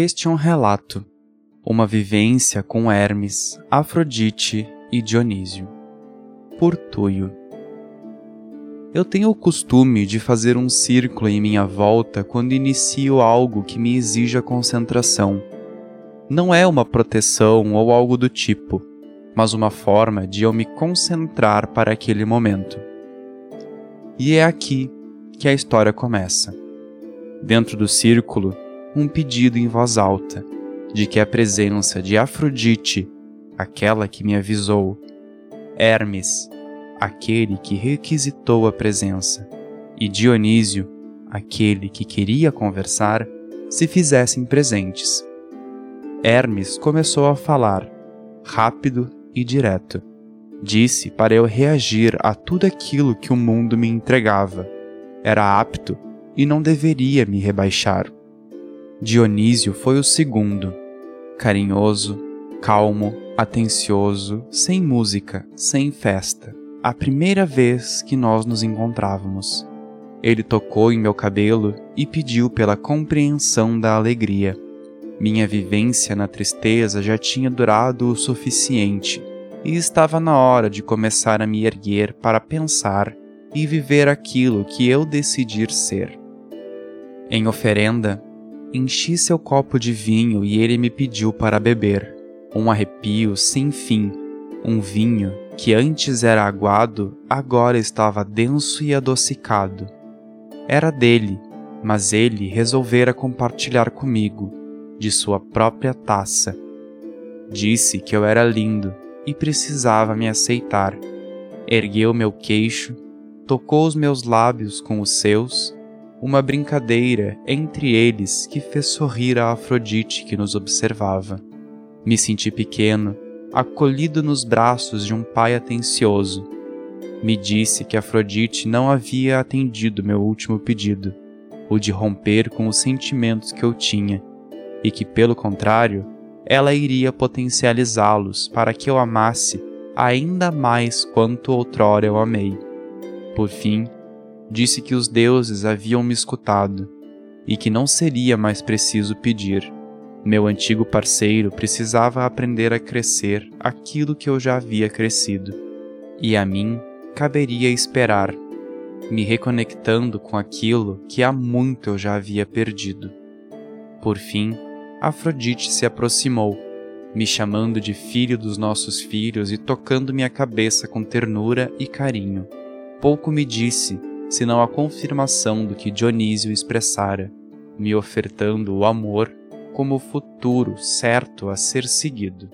Este é um relato, uma vivência com Hermes, Afrodite e Dionísio. Por Tuyo. Eu tenho o costume de fazer um círculo em minha volta quando inicio algo que me exija concentração. Não é uma proteção ou algo do tipo, mas uma forma de eu me concentrar para aquele momento. E é aqui que a história começa. Dentro do círculo, um pedido em voz alta de que a presença de Afrodite, aquela que me avisou, Hermes, aquele que requisitou a presença, e Dionísio, aquele que queria conversar, se fizessem presentes. Hermes começou a falar, rápido e direto. Disse para eu reagir a tudo aquilo que o mundo me entregava. Era apto e não deveria me rebaixar. Dionísio foi o segundo, carinhoso, calmo, atencioso, sem música, sem festa. A primeira vez que nós nos encontrávamos. Ele tocou em meu cabelo e pediu pela compreensão da alegria. Minha vivência na tristeza já tinha durado o suficiente e estava na hora de começar a me erguer para pensar e viver aquilo que eu decidir ser. Em oferenda, enchi seu copo de vinho e ele me pediu para beber. Um arrepio sem fim, um vinho que antes era aguado, agora estava denso e adocicado. Era dele, mas ele resolvera compartilhar comigo, de sua própria taça. Disse que eu era lindo e precisava me aceitar. Ergueu meu queixo, tocou os meus lábios com os seus, uma brincadeira entre eles que fez sorrir a Afrodite que nos observava. Me senti pequeno, acolhido nos braços de um pai atencioso. Me disse que Afrodite não havia atendido meu último pedido, o de romper com os sentimentos que eu tinha, e que, pelo contrário, ela iria potencializá-los para que eu amasse ainda mais quanto outrora eu amei. Por fim, disse que os deuses haviam me escutado e que não seria mais preciso pedir. Meu antigo parceiro precisava aprender a crescer aquilo que eu já havia crescido, e a mim caberia esperar, me reconectando com aquilo que há muito eu já havia perdido. Por fim, Afrodite se aproximou, me chamando de filho dos nossos filhos e tocando minha cabeça com ternura e carinho. Pouco me disse, senão a confirmação do que Dionísio expressara, me ofertando o amor como futuro certo a ser seguido.